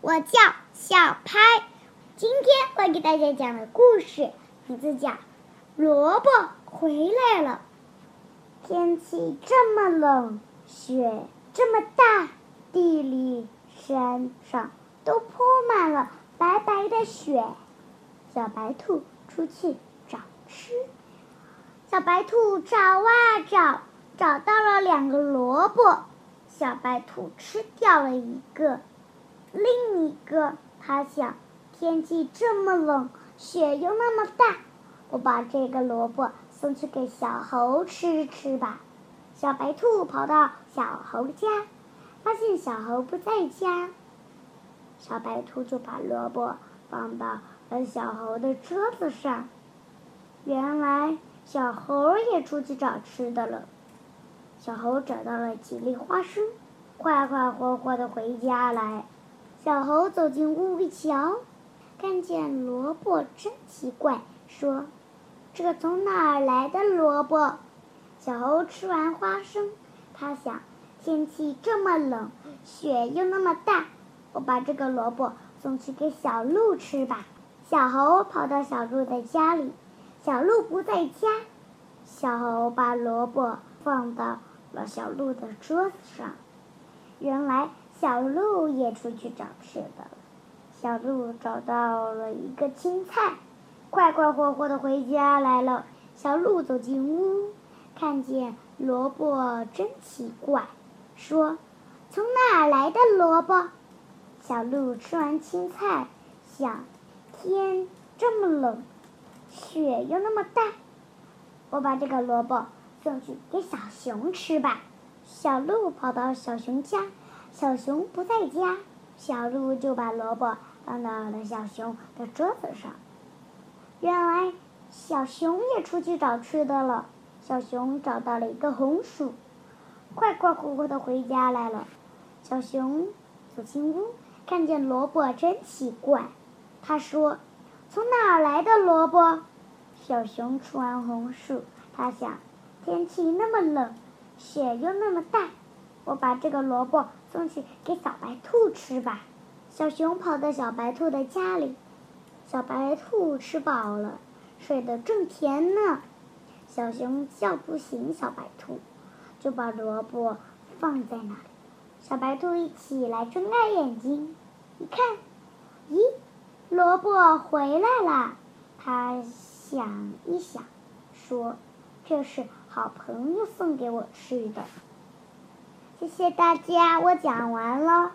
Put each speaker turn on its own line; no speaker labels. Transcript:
我叫小拍。今天我给大家讲的故事名字叫《萝卜回来了》。天气这么冷，雪这么大，地里、山上都铺满了白白的雪。小白兔出去找吃。小白兔找啊找，找到了两个萝卜。小白兔吃掉了一个，另一个，它想，天气这么冷，雪又那么大，我把这个萝卜送去给小猴吃吃吧。小白兔跑到小猴家，发现小猴不在家，小白兔就把萝卜放到了小猴的桌子上。原来小猴也出去找吃的了。小猴找到了几粒花生，快快活活的回家来。小猴走进屋一瞧，看见萝卜真奇怪，说：“这从哪儿来的萝卜？”小猴吃完花生，他想：天气这么冷，雪又那么大，我把这个萝卜送去给小鹿吃吧。小猴跑到小鹿的家里，小鹿不在家，小猴把萝卜放到。了小鹿的桌子上，原来小鹿也出去找吃的了。小鹿找到了一个青菜，快快活活的回家来了。小鹿走进屋，看见萝卜真奇怪，说：“从哪儿来的萝卜？”小鹿吃完青菜，想：天这么冷，雪又那么大，我把这个萝卜。送去给小熊吃吧。小鹿跑到小熊家，小熊不在家，小鹿就把萝卜放到了小熊的桌子上。原来小熊也出去找吃的了。小熊找到了一个红薯，快快活活的回家来了。小熊走进屋，看见萝卜真奇怪，他说：“从哪儿来的萝卜？”小熊吃完红薯，他想。天气那么冷，雪又那么大，我把这个萝卜送去给小白兔吃吧。小熊跑到小白兔的家里，小白兔吃饱了，睡得正甜呢。小熊叫不醒小白兔，就把萝卜放在那里。小白兔一起来，睁开眼睛，一看，咦，萝卜回来了。他想一想，说：“这是。”好朋友送给我吃的，谢谢大家，我讲完了。